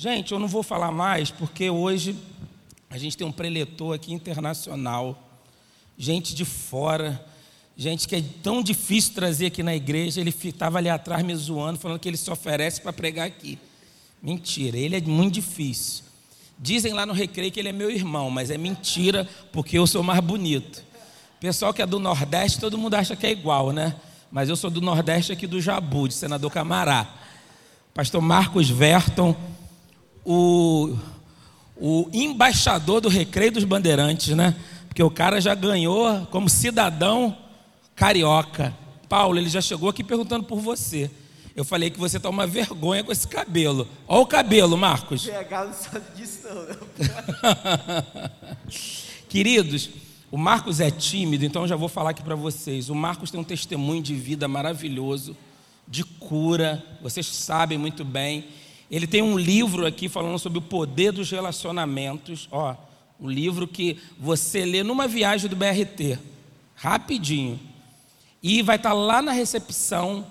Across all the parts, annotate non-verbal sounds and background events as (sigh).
Gente, eu não vou falar mais porque hoje a gente tem um preletor aqui internacional, gente de fora, gente que é tão difícil trazer aqui na igreja. Ele estava ali atrás me zoando, falando que ele se oferece para pregar aqui. Mentira, ele é muito difícil. Dizem lá no recreio que ele é meu irmão, mas é mentira, porque eu sou mais bonito. Pessoal que é do Nordeste, todo mundo acha que é igual, né? Mas eu sou do Nordeste aqui do Jabu, de senador Camará. Pastor Marcos Verton o, o embaixador do Recreio dos Bandeirantes, né? Porque o cara já ganhou como cidadão carioca. Paulo, ele já chegou aqui perguntando por você. Eu falei que você tá uma vergonha com esse cabelo. Olha o cabelo, Marcos. PH não sabe disso, não. Né? (laughs) Queridos, o Marcos é tímido, então eu já vou falar aqui para vocês. O Marcos tem um testemunho de vida maravilhoso, de cura, vocês sabem muito bem. Ele tem um livro aqui falando sobre o poder dos relacionamentos. Ó, um livro que você lê numa viagem do BRT, rapidinho. E vai estar lá na recepção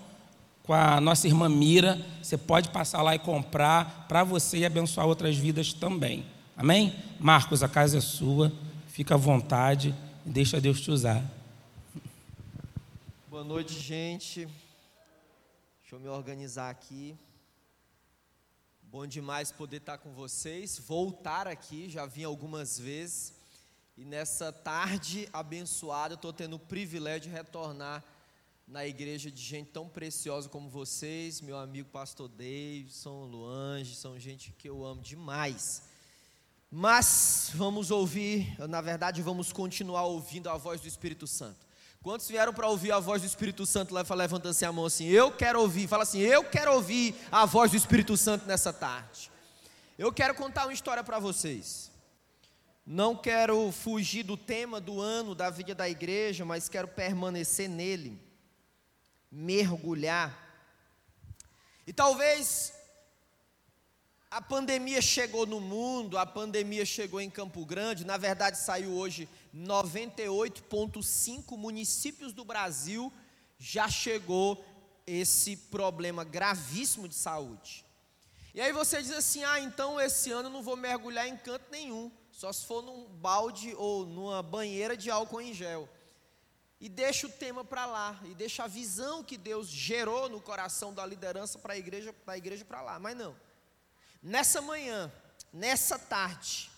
com a nossa irmã Mira. Você pode passar lá e comprar para você e abençoar outras vidas também. Amém? Marcos, a casa é sua. Fica à vontade e deixa Deus te usar. Boa noite, gente. Deixa eu me organizar aqui. Bom demais poder estar com vocês, voltar aqui, já vim algumas vezes. E nessa tarde abençoada, estou tendo o privilégio de retornar na igreja de gente tão preciosa como vocês, meu amigo pastor Davidson, Luange, são gente que eu amo demais. Mas vamos ouvir, na verdade, vamos continuar ouvindo a voz do Espírito Santo. Quantos vieram para ouvir a voz do Espírito Santo? Levanta assim a mão assim, eu quero ouvir. Fala assim, eu quero ouvir a voz do Espírito Santo nessa tarde. Eu quero contar uma história para vocês. Não quero fugir do tema do ano da vida da igreja, mas quero permanecer nele, mergulhar. E talvez a pandemia chegou no mundo, a pandemia chegou em Campo Grande, na verdade saiu hoje 98,5 municípios do Brasil já chegou esse problema gravíssimo de saúde. E aí você diz assim: ah, então esse ano eu não vou mergulhar em canto nenhum, só se for num balde ou numa banheira de álcool em gel. E deixa o tema para lá, e deixa a visão que Deus gerou no coração da liderança para a igreja, para a igreja para lá. Mas não. Nessa manhã, nessa tarde,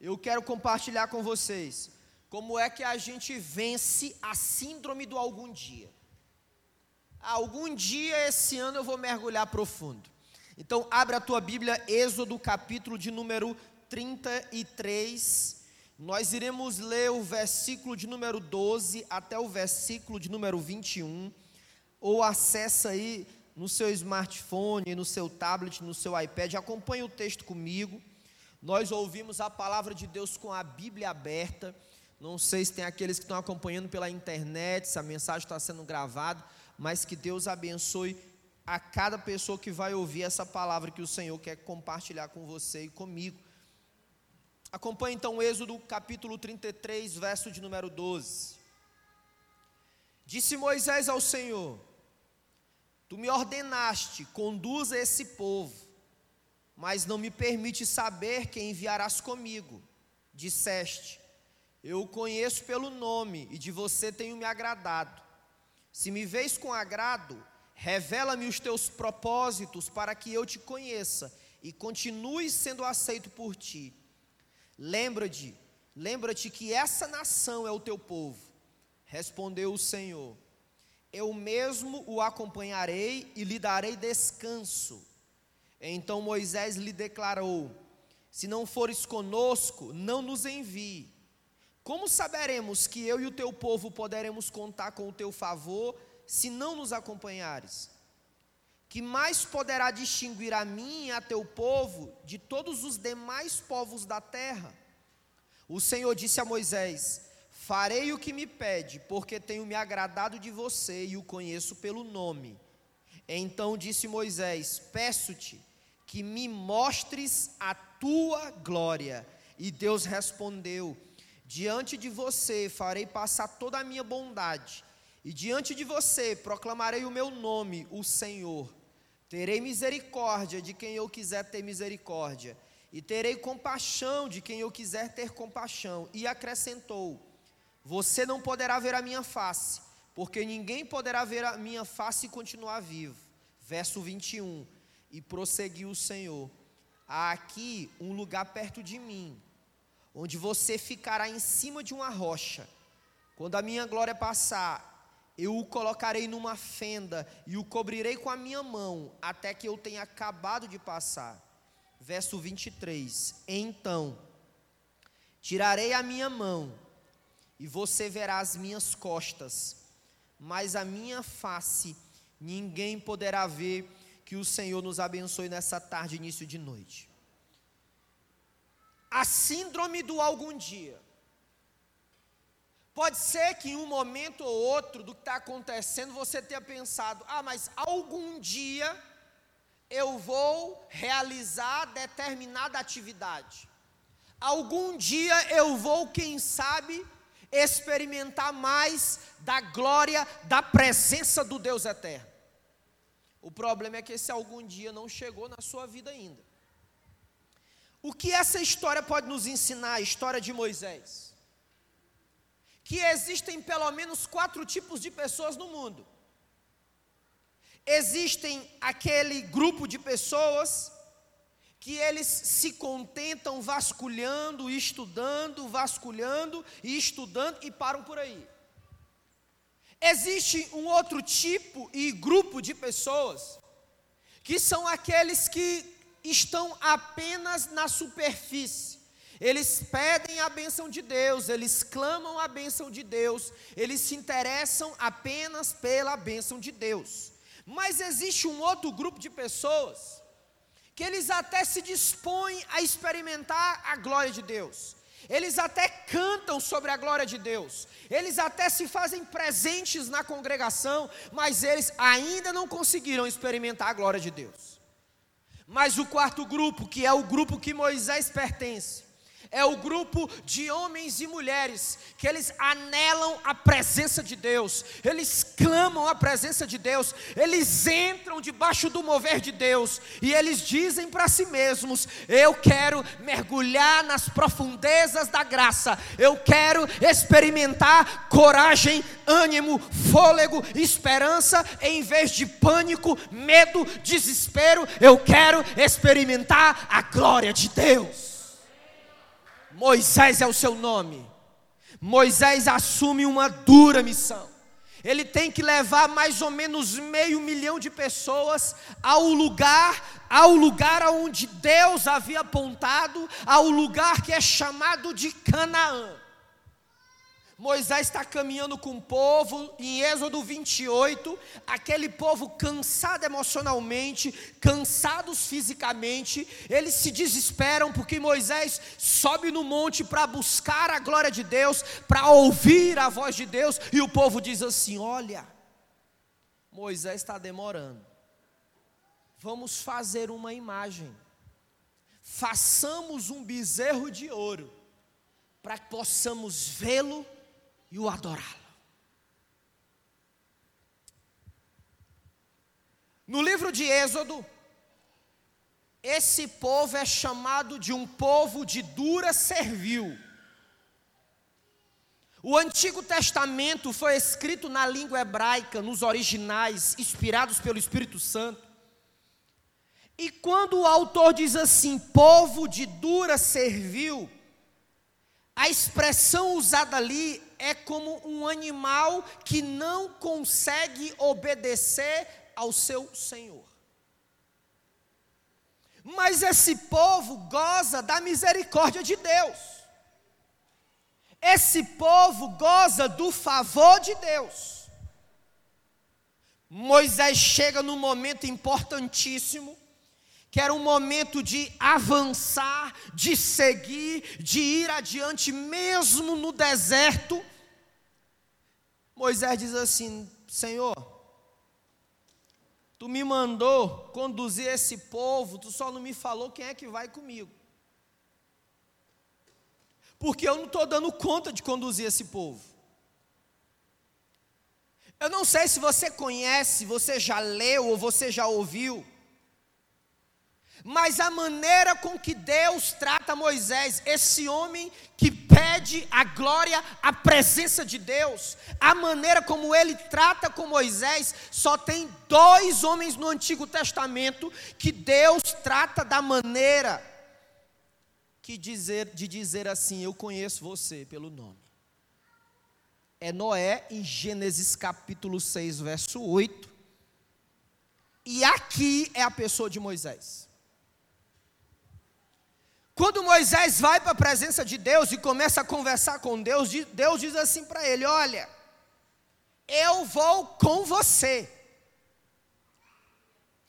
eu quero compartilhar com vocês como é que a gente vence a síndrome do algum dia. Algum dia esse ano eu vou mergulhar profundo. Então, abre a tua Bíblia, Êxodo, capítulo de número 33. Nós iremos ler o versículo de número 12 até o versículo de número 21. Ou acessa aí no seu smartphone, no seu tablet, no seu iPad, acompanhe o texto comigo. Nós ouvimos a palavra de Deus com a Bíblia aberta. Não sei se tem aqueles que estão acompanhando pela internet, se a mensagem está sendo gravada, mas que Deus abençoe a cada pessoa que vai ouvir essa palavra que o Senhor quer compartilhar com você e comigo. Acompanhe então Êxodo capítulo 33, verso de número 12. Disse Moisés ao Senhor: Tu me ordenaste, conduza esse povo, mas não me permite saber quem enviarás comigo. Disseste: Eu o conheço pelo nome e de você tenho me agradado. Se me vês com agrado, revela-me os teus propósitos para que eu te conheça e continue sendo aceito por ti. Lembra-te, lembra-te que essa nação é o teu povo. Respondeu o Senhor: eu mesmo o acompanharei e lhe darei descanso. Então Moisés lhe declarou: Se não fores conosco, não nos envie. Como saberemos que eu e o teu povo poderemos contar com o teu favor se não nos acompanhares? Que mais poderá distinguir a mim e a teu povo de todos os demais povos da terra? O Senhor disse a Moisés: Farei o que me pede, porque tenho me agradado de você e o conheço pelo nome. Então disse Moisés: Peço-te que me mostres a tua glória. E Deus respondeu: Diante de você farei passar toda a minha bondade, e diante de você proclamarei o meu nome, o Senhor. Terei misericórdia de quem eu quiser ter misericórdia, e terei compaixão de quem eu quiser ter compaixão. E acrescentou: Você não poderá ver a minha face, porque ninguém poderá ver a minha face e continuar vivo. Verso 21. E prosseguiu o Senhor: Há aqui um lugar perto de mim, onde você ficará em cima de uma rocha. Quando a minha glória passar, eu o colocarei numa fenda e o cobrirei com a minha mão, até que eu tenha acabado de passar. Verso 23: Então tirarei a minha mão, e você verá as minhas costas, mas a minha face ninguém poderá ver. Que o Senhor nos abençoe nessa tarde, início de noite. A síndrome do algum dia. Pode ser que em um momento ou outro do que está acontecendo você tenha pensado: ah, mas algum dia eu vou realizar determinada atividade. Algum dia eu vou, quem sabe, experimentar mais da glória, da presença do Deus eterno. O problema é que esse algum dia não chegou na sua vida ainda. O que essa história pode nos ensinar, a história de Moisés? que existem pelo menos quatro tipos de pessoas no mundo. Existem aquele grupo de pessoas que eles se contentam vasculhando, estudando, vasculhando e estudando e param por aí. Existe um outro tipo e grupo de pessoas que são aqueles que estão apenas na superfície eles pedem a bênção de Deus, eles clamam a bênção de Deus, eles se interessam apenas pela bênção de Deus. Mas existe um outro grupo de pessoas que eles até se dispõem a experimentar a glória de Deus. Eles até cantam sobre a glória de Deus, eles até se fazem presentes na congregação, mas eles ainda não conseguiram experimentar a glória de Deus. Mas o quarto grupo, que é o grupo que Moisés pertence, é o grupo de homens e mulheres que eles anelam a presença de Deus, eles clamam a presença de Deus, eles entram debaixo do mover de Deus e eles dizem para si mesmos: Eu quero mergulhar nas profundezas da graça, eu quero experimentar coragem, ânimo, fôlego, esperança, em vez de pânico, medo, desespero, eu quero experimentar a glória de Deus. Moisés é o seu nome. Moisés assume uma dura missão. Ele tem que levar mais ou menos meio milhão de pessoas ao lugar, ao lugar aonde Deus havia apontado, ao lugar que é chamado de Canaã. Moisés está caminhando com o povo, em Êxodo 28, aquele povo cansado emocionalmente, cansados fisicamente, eles se desesperam porque Moisés sobe no monte para buscar a glória de Deus, para ouvir a voz de Deus, e o povo diz assim: Olha, Moisés está demorando, vamos fazer uma imagem, façamos um bezerro de ouro, para que possamos vê-lo e o adorá-lo. No livro de Êxodo, esse povo é chamado de um povo de dura servil. O Antigo Testamento foi escrito na língua hebraica, nos originais, inspirados pelo Espírito Santo. E quando o autor diz assim, povo de dura servil, a expressão usada ali é como um animal que não consegue obedecer ao seu Senhor. Mas esse povo goza da misericórdia de Deus. Esse povo goza do favor de Deus. Moisés chega num momento importantíssimo, que era um momento de avançar, de seguir, de ir adiante, mesmo no deserto, Moisés diz assim: Senhor, tu me mandou conduzir esse povo, tu só não me falou quem é que vai comigo. Porque eu não estou dando conta de conduzir esse povo. Eu não sei se você conhece, você já leu ou você já ouviu mas a maneira com que Deus trata Moisés, esse homem que pede a glória, a presença de Deus, a maneira como ele trata com Moisés, só tem dois homens no Antigo Testamento que Deus trata da maneira que dizer, de dizer assim: Eu conheço você pelo nome. É Noé, em Gênesis capítulo 6, verso 8. E aqui é a pessoa de Moisés. Quando Moisés vai para a presença de Deus e começa a conversar com Deus, Deus diz assim para ele: Olha, eu vou com você.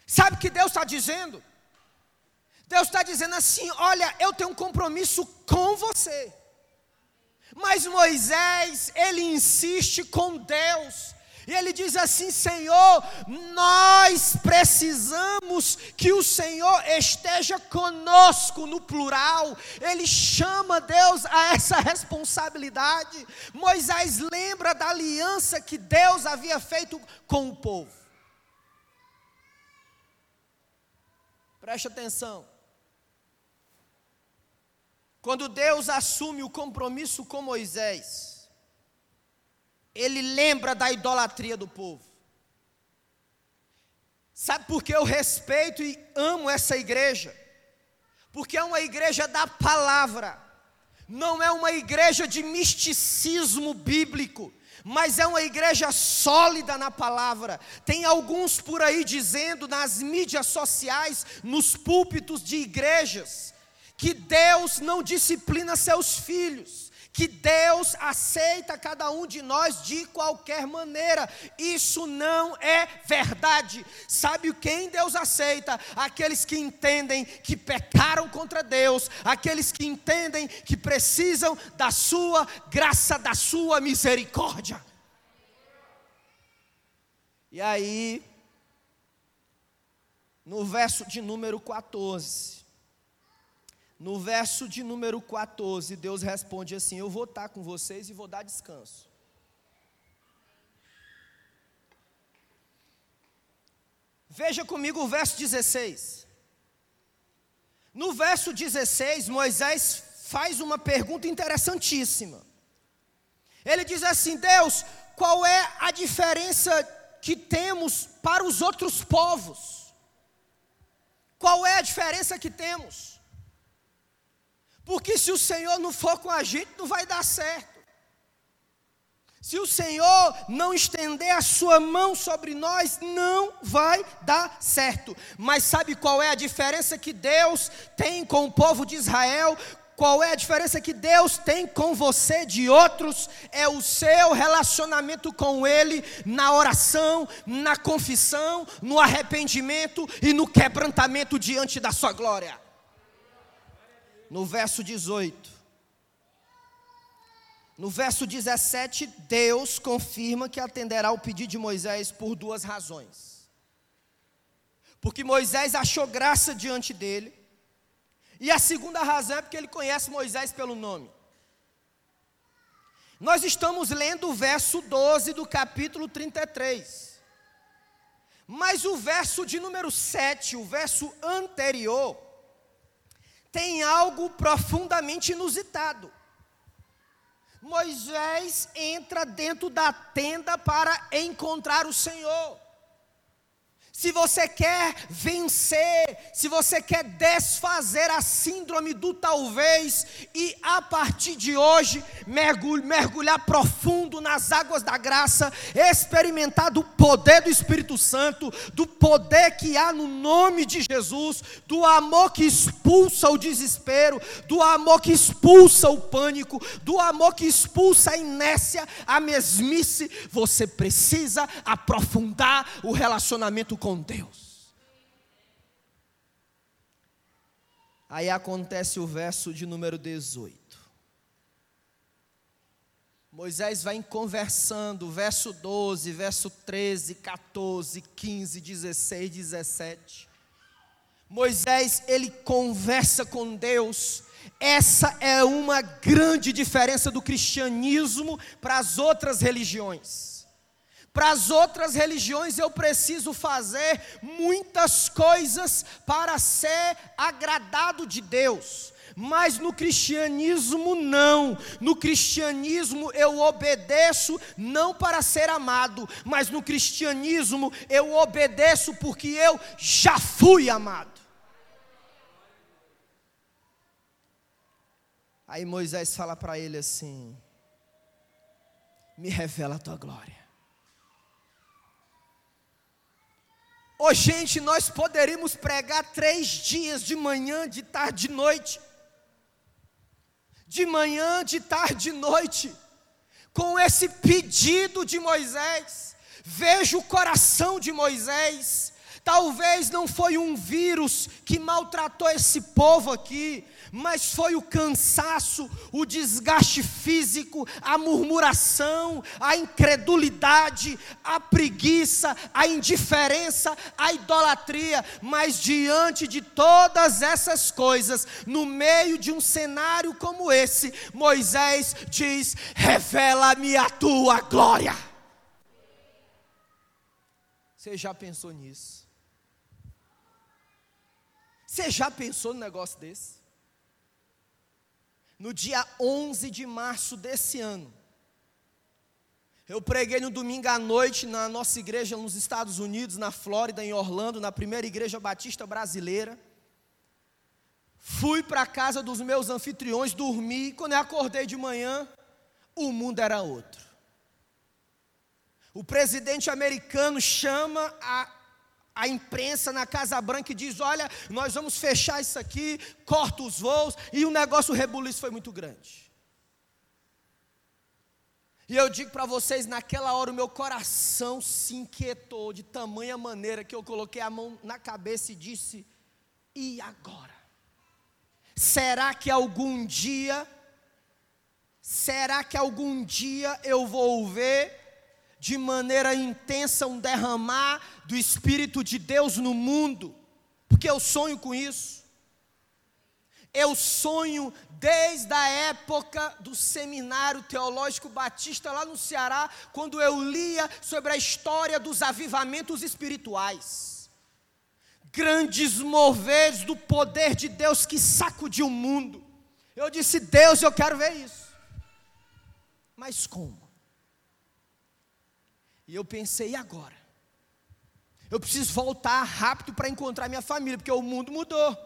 Sabe o que Deus está dizendo? Deus está dizendo assim: Olha, eu tenho um compromisso com você. Mas Moisés, ele insiste com Deus. E ele diz assim: Senhor, nós precisamos que o Senhor esteja conosco no plural. Ele chama Deus a essa responsabilidade. Moisés lembra da aliança que Deus havia feito com o povo. Preste atenção. Quando Deus assume o compromisso com Moisés, ele lembra da idolatria do povo. Sabe por que eu respeito e amo essa igreja? Porque é uma igreja da palavra, não é uma igreja de misticismo bíblico, mas é uma igreja sólida na palavra. Tem alguns por aí dizendo nas mídias sociais, nos púlpitos de igrejas, que Deus não disciplina seus filhos que Deus aceita cada um de nós de qualquer maneira. Isso não é verdade. Sabe quem Deus aceita? Aqueles que entendem que pecaram contra Deus, aqueles que entendem que precisam da sua graça, da sua misericórdia. E aí, no verso de número 14, no verso de número 14, Deus responde assim: Eu vou estar com vocês e vou dar descanso. Veja comigo o verso 16. No verso 16, Moisés faz uma pergunta interessantíssima. Ele diz assim: Deus, qual é a diferença que temos para os outros povos? Qual é a diferença que temos? Porque se o Senhor não for com a gente, não vai dar certo. Se o Senhor não estender a sua mão sobre nós, não vai dar certo. Mas sabe qual é a diferença que Deus tem com o povo de Israel? Qual é a diferença que Deus tem com você de outros? É o seu relacionamento com Ele na oração, na confissão, no arrependimento e no quebrantamento diante da Sua glória no verso 18. No verso 17, Deus confirma que atenderá o pedido de Moisés por duas razões. Porque Moisés achou graça diante dele, e a segunda razão é porque ele conhece Moisés pelo nome. Nós estamos lendo o verso 12 do capítulo 33. Mas o verso de número 7, o verso anterior, tem algo profundamente inusitado. Moisés entra dentro da tenda para encontrar o Senhor se você quer vencer, se você quer desfazer a síndrome do talvez e a partir de hoje mergulhar profundo nas águas da graça, experimentar do poder do Espírito Santo, do poder que há no nome de Jesus, do amor que expulsa o desespero, do amor que expulsa o pânico, do amor que expulsa a inércia, a mesmice, você precisa aprofundar o relacionamento com Deus. Aí acontece o verso de número 18. Moisés vai conversando, verso 12, verso 13, 14, 15, 16, 17. Moisés, ele conversa com Deus. Essa é uma grande diferença do cristianismo para as outras religiões. Para as outras religiões eu preciso fazer muitas coisas para ser agradado de Deus. Mas no cristianismo não. No cristianismo eu obedeço não para ser amado, mas no cristianismo eu obedeço porque eu já fui amado. Aí Moisés fala para ele assim: Me revela a tua glória. Oh, gente, nós poderíamos pregar três dias, de manhã, de tarde, de noite. De manhã, de tarde, de noite. Com esse pedido de Moisés. Veja o coração de Moisés. Talvez não foi um vírus que maltratou esse povo aqui, mas foi o cansaço, o desgaste físico, a murmuração, a incredulidade, a preguiça, a indiferença, a idolatria. Mas diante de todas essas coisas, no meio de um cenário como esse, Moisés diz: Revela-me a tua glória. Você já pensou nisso? Você já pensou no negócio desse? No dia 11 de março desse ano. Eu preguei no domingo à noite na nossa igreja nos Estados Unidos, na Flórida, em Orlando, na primeira igreja batista brasileira. Fui para a casa dos meus anfitriões dormir. Quando eu acordei de manhã, o mundo era outro. O presidente americano chama a a imprensa na Casa Branca e diz: Olha, nós vamos fechar isso aqui, corta os voos, e o negócio o rebuliço foi muito grande. E eu digo para vocês, naquela hora o meu coração se inquietou de tamanha maneira que eu coloquei a mão na cabeça e disse: E agora? Será que algum dia, será que algum dia eu vou ver de maneira intensa um derramar do Espírito de Deus no mundo, porque eu sonho com isso. Eu sonho desde a época do seminário teológico batista lá no Ceará, quando eu lia sobre a história dos avivamentos espirituais. Grandes moveres do poder de Deus que sacudiu o mundo. Eu disse, Deus, eu quero ver isso. Mas como? E eu pensei, e agora? Eu preciso voltar rápido para encontrar minha família, porque o mundo mudou.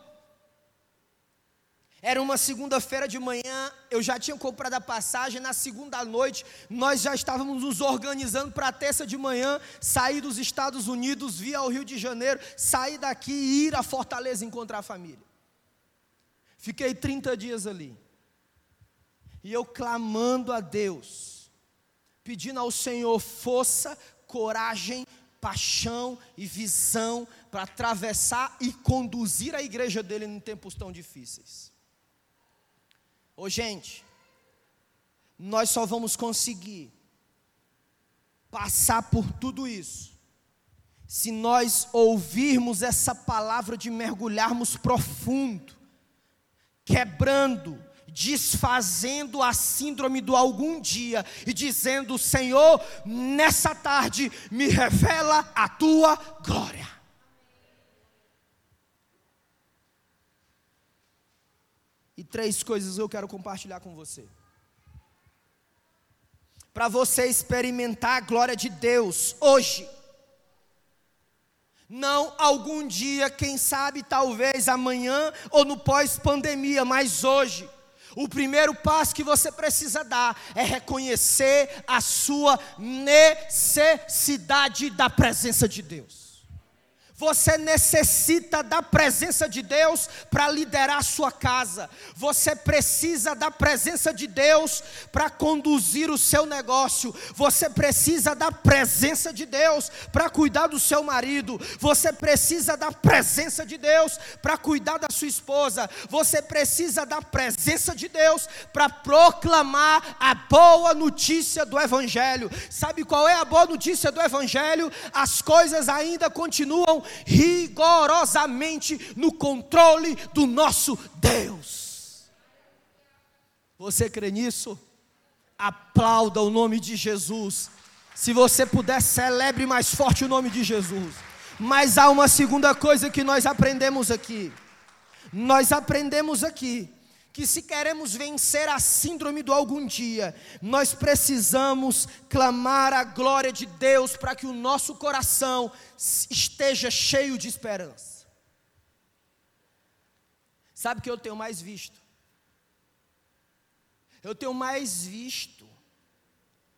Era uma segunda-feira de manhã, eu já tinha comprado a passagem. Na segunda noite, nós já estávamos nos organizando para a terça de manhã sair dos Estados Unidos, vir ao Rio de Janeiro, sair daqui e ir a Fortaleza encontrar a família. Fiquei 30 dias ali. E eu clamando a Deus pedindo ao Senhor força, coragem, paixão e visão para atravessar e conduzir a igreja dele em tempos tão difíceis. Ô gente, nós só vamos conseguir passar por tudo isso se nós ouvirmos essa palavra de mergulharmos profundo, quebrando, desfazendo a síndrome do algum dia e dizendo: Senhor, nessa tarde me revela a tua glória. E três coisas eu quero compartilhar com você. Para você experimentar a glória de Deus hoje. Não algum dia, quem sabe, talvez amanhã ou no pós-pandemia, mas hoje. O primeiro passo que você precisa dar é reconhecer a sua necessidade da presença de Deus. Você necessita da presença de Deus para liderar a sua casa. Você precisa da presença de Deus para conduzir o seu negócio. Você precisa da presença de Deus para cuidar do seu marido. Você precisa da presença de Deus para cuidar da sua esposa. Você precisa da presença de Deus para proclamar a boa notícia do Evangelho. Sabe qual é a boa notícia do Evangelho? As coisas ainda continuam rigorosamente no controle do nosso Deus. Você crê nisso? Aplauda o nome de Jesus. Se você puder, celebre mais forte o nome de Jesus. Mas há uma segunda coisa que nós aprendemos aqui. Nós aprendemos aqui que se queremos vencer a síndrome do algum dia, nós precisamos clamar a glória de Deus para que o nosso coração esteja cheio de esperança. Sabe o que eu tenho mais visto? Eu tenho mais visto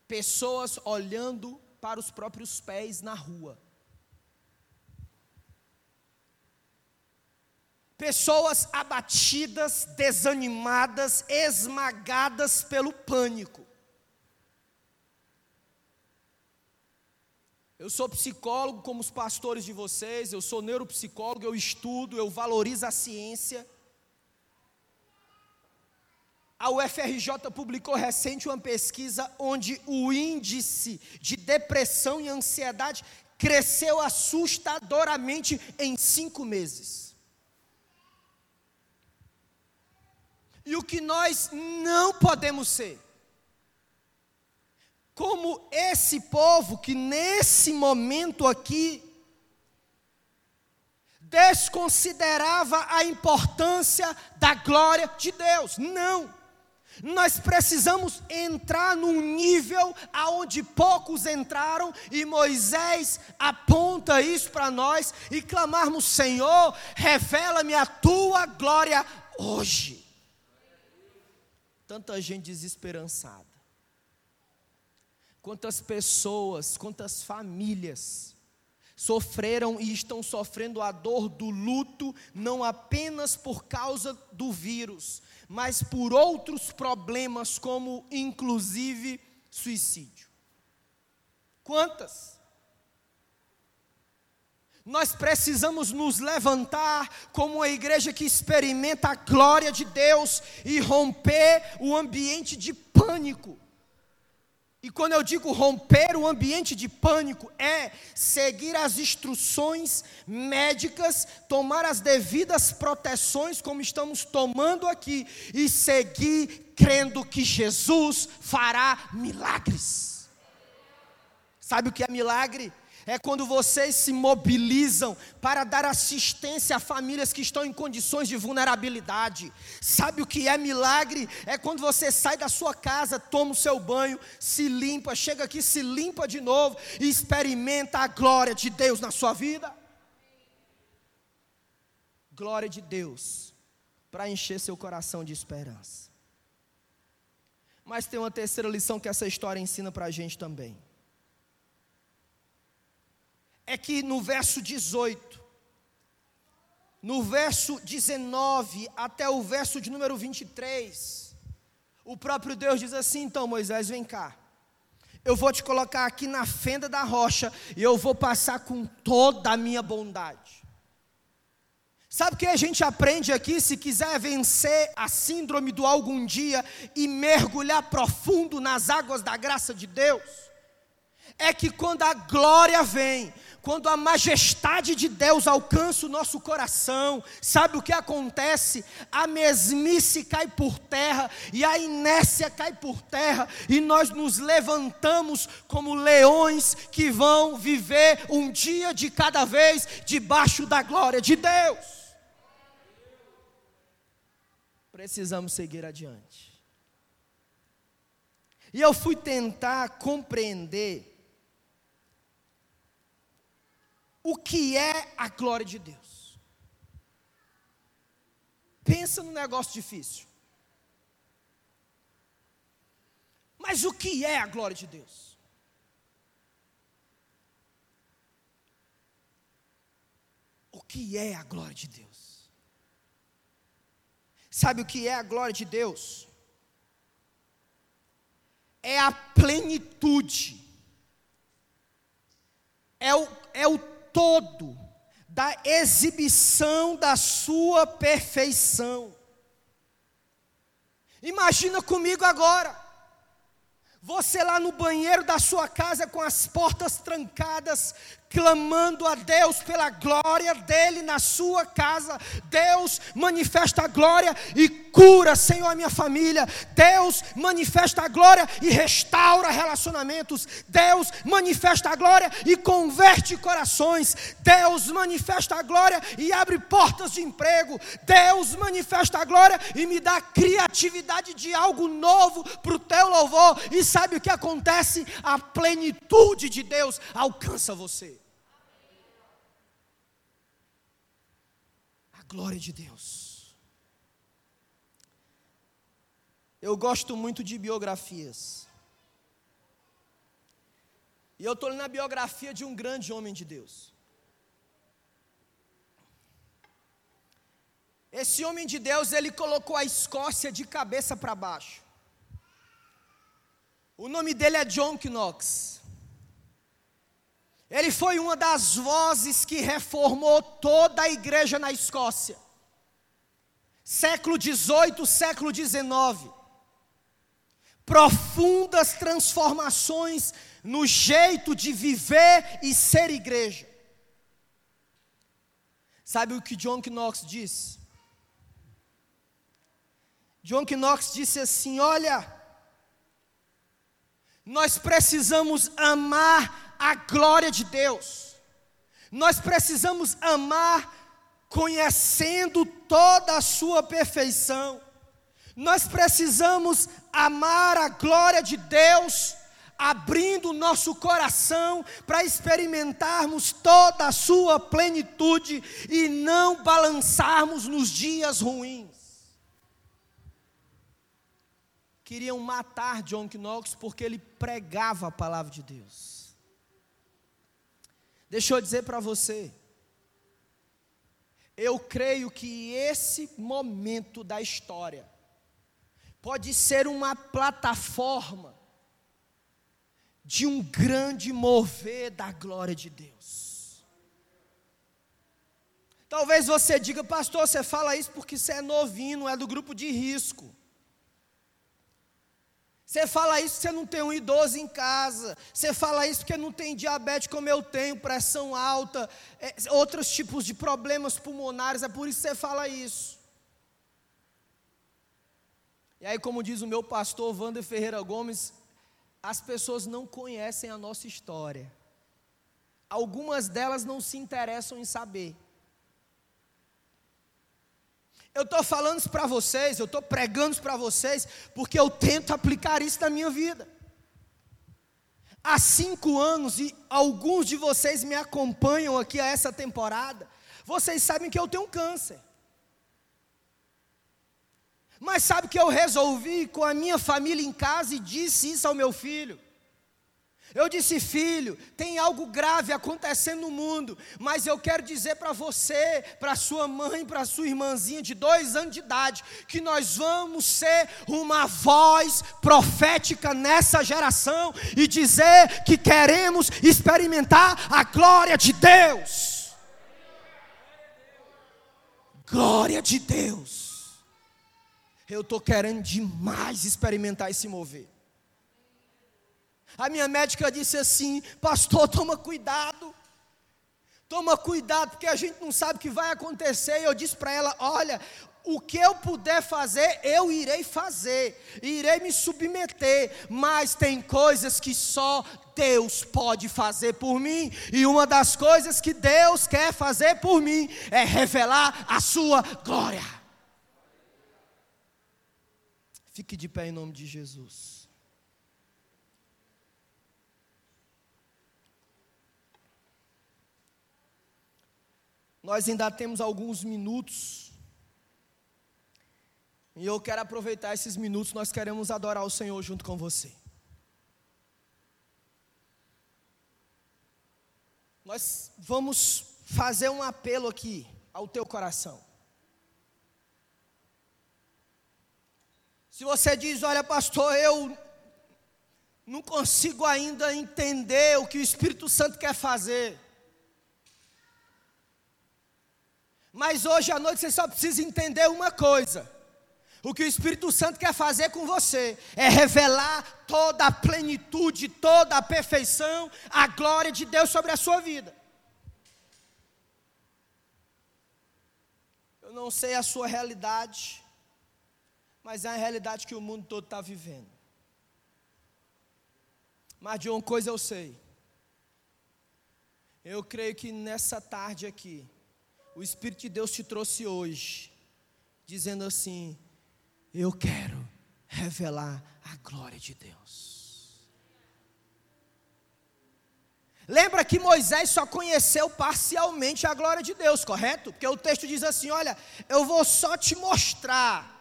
pessoas olhando para os próprios pés na rua. Pessoas abatidas, desanimadas, esmagadas pelo pânico. Eu sou psicólogo, como os pastores de vocês, eu sou neuropsicólogo, eu estudo, eu valorizo a ciência. A UFRJ publicou recente uma pesquisa onde o índice de depressão e ansiedade cresceu assustadoramente em cinco meses. E o que nós não podemos ser. Como esse povo que nesse momento aqui desconsiderava a importância da glória de Deus. Não. Nós precisamos entrar num nível aonde poucos entraram e Moisés aponta isso para nós e clamarmos: Senhor, revela-me a tua glória hoje tanta gente desesperançada. Quantas pessoas, quantas famílias sofreram e estão sofrendo a dor do luto, não apenas por causa do vírus, mas por outros problemas, como inclusive suicídio. Quantas? Nós precisamos nos levantar como uma igreja que experimenta a glória de Deus e romper o ambiente de pânico. E quando eu digo romper o ambiente de pânico, é seguir as instruções médicas, tomar as devidas proteções, como estamos tomando aqui, e seguir crendo que Jesus fará milagres. Sabe o que é milagre? É quando vocês se mobilizam para dar assistência a famílias que estão em condições de vulnerabilidade. Sabe o que é milagre? É quando você sai da sua casa, toma o seu banho, se limpa, chega aqui, se limpa de novo e experimenta a glória de Deus na sua vida. Glória de Deus para encher seu coração de esperança. Mas tem uma terceira lição que essa história ensina para a gente também é que no verso 18, no verso 19 até o verso de número 23, o próprio Deus diz assim: então, Moisés, vem cá. Eu vou te colocar aqui na fenda da rocha e eu vou passar com toda a minha bondade. Sabe o que a gente aprende aqui? Se quiser vencer a síndrome do algum dia e mergulhar profundo nas águas da graça de Deus, é que quando a glória vem, quando a majestade de Deus alcança o nosso coração, sabe o que acontece? A mesmice cai por terra e a inércia cai por terra, e nós nos levantamos como leões que vão viver um dia de cada vez debaixo da glória de Deus. Precisamos seguir adiante. E eu fui tentar compreender o que é a glória de Deus. Pensa num negócio difícil. Mas o que é a glória de Deus? O que é a glória de Deus? Sabe o que é a glória de Deus? É a plenitude, é o, é o todo da exibição da sua perfeição. Imagina comigo agora, você lá no banheiro da sua casa com as portas trancadas, clamando a Deus pela glória dele na sua casa. Deus manifesta a glória e cura, Senhor, a minha família. Deus manifesta a glória e restaura relacionamentos. Deus manifesta a glória e converte corações. Deus manifesta a glória e abre portas de emprego. Deus manifesta a glória e me dá criatividade de algo novo para o teu louvor. E sabe o que acontece? A plenitude de Deus alcança você. Glória de Deus. Eu gosto muito de biografias. E eu estou lendo a biografia de um grande homem de Deus. Esse homem de Deus, ele colocou a Escócia de cabeça para baixo. O nome dele é John Knox. Ele foi uma das vozes que reformou toda a igreja na Escócia. Século XVIII, século XIX. Profundas transformações no jeito de viver e ser igreja. Sabe o que John Knox disse? John Knox disse assim: Olha, nós precisamos amar a glória de Deus. Nós precisamos amar conhecendo toda a sua perfeição. Nós precisamos amar a glória de Deus, abrindo o nosso coração para experimentarmos toda a sua plenitude e não balançarmos nos dias ruins. Queriam matar John Knox porque ele pregava a palavra de Deus. Deixa eu dizer para você, eu creio que esse momento da história pode ser uma plataforma de um grande mover da glória de Deus. Talvez você diga, pastor, você fala isso porque você é novinho, é do grupo de risco. Você fala isso porque você não tem um idoso em casa. Você fala isso porque não tem diabetes como eu tenho, pressão alta, é, outros tipos de problemas pulmonares. É por isso que você fala isso. E aí, como diz o meu pastor Wander Ferreira Gomes, as pessoas não conhecem a nossa história. Algumas delas não se interessam em saber. Eu estou falando isso para vocês, eu estou pregando isso para vocês, porque eu tento aplicar isso na minha vida. Há cinco anos, e alguns de vocês me acompanham aqui a essa temporada, vocês sabem que eu tenho câncer. Mas sabe que eu resolvi com a minha família em casa e disse isso ao meu filho. Eu disse, filho, tem algo grave acontecendo no mundo, mas eu quero dizer para você, para sua mãe, para sua irmãzinha de dois anos de idade, que nós vamos ser uma voz profética nessa geração e dizer que queremos experimentar a glória de Deus. Glória de Deus. Eu estou querendo demais experimentar esse mover. A minha médica disse assim: Pastor, toma cuidado. Toma cuidado, porque a gente não sabe o que vai acontecer. E eu disse para ela: Olha, o que eu puder fazer, eu irei fazer, irei me submeter, mas tem coisas que só Deus pode fazer por mim, e uma das coisas que Deus quer fazer por mim é revelar a sua glória. Fique de pé em nome de Jesus. Nós ainda temos alguns minutos. E eu quero aproveitar esses minutos, nós queremos adorar o Senhor junto com você. Nós vamos fazer um apelo aqui ao teu coração. Se você diz, olha, pastor, eu não consigo ainda entender o que o Espírito Santo quer fazer. Mas hoje à noite você só precisa entender uma coisa. O que o Espírito Santo quer fazer com você é revelar toda a plenitude, toda a perfeição, a glória de Deus sobre a sua vida. Eu não sei a sua realidade, mas é a realidade que o mundo todo está vivendo. Mas de uma coisa eu sei. Eu creio que nessa tarde aqui, o Espírito de Deus te trouxe hoje, dizendo assim: Eu quero revelar a glória de Deus. Lembra que Moisés só conheceu parcialmente a glória de Deus, correto? Porque o texto diz assim: Olha, eu vou só te mostrar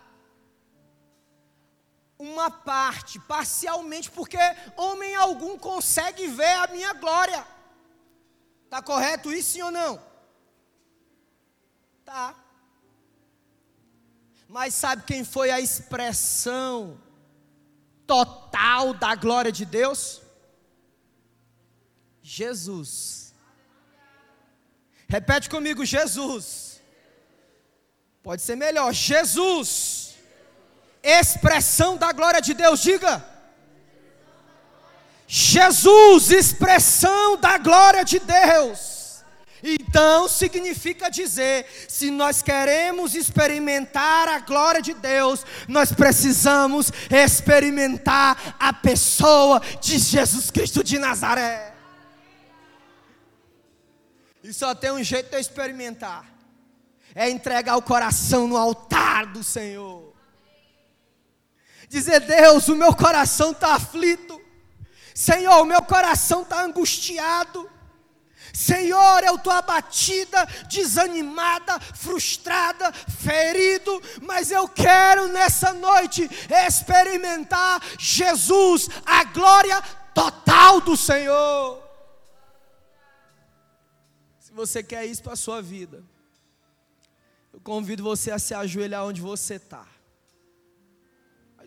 uma parte, parcialmente, porque homem algum consegue ver a minha glória. Está correto isso sim ou não? Mas sabe quem foi a expressão total da glória de Deus? Jesus. Repete comigo, Jesus. Pode ser melhor, Jesus. Expressão da glória de Deus, diga. Jesus, expressão da glória de Deus. Então significa dizer, se nós queremos experimentar a glória de Deus, nós precisamos experimentar a pessoa de Jesus Cristo de Nazaré. E só tem um jeito de eu experimentar: é entregar o coração no altar do Senhor. Dizer, Deus, o meu coração está aflito. Senhor, o meu coração está angustiado. Senhor, eu estou abatida, desanimada, frustrada, ferido, mas eu quero nessa noite experimentar Jesus, a glória total do Senhor você quer isso para a sua vida, eu convido você a se ajoelhar onde você está.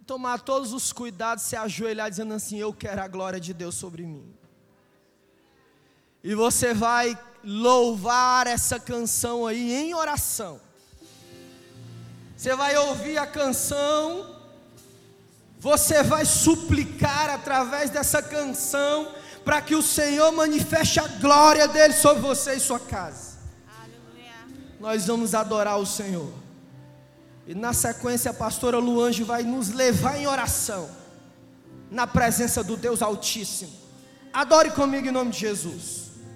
Tomar todos os cuidados, se ajoelhar dizendo assim: Eu quero a glória de Deus sobre mim. E você vai louvar essa canção aí em oração. Você vai ouvir a canção, você vai suplicar através dessa canção para que o Senhor manifeste a glória dele sobre você e sua casa. Aleluia. Nós vamos adorar o Senhor. E na sequência a pastora Luange vai nos levar em oração na presença do Deus Altíssimo. Adore comigo em nome de Jesus.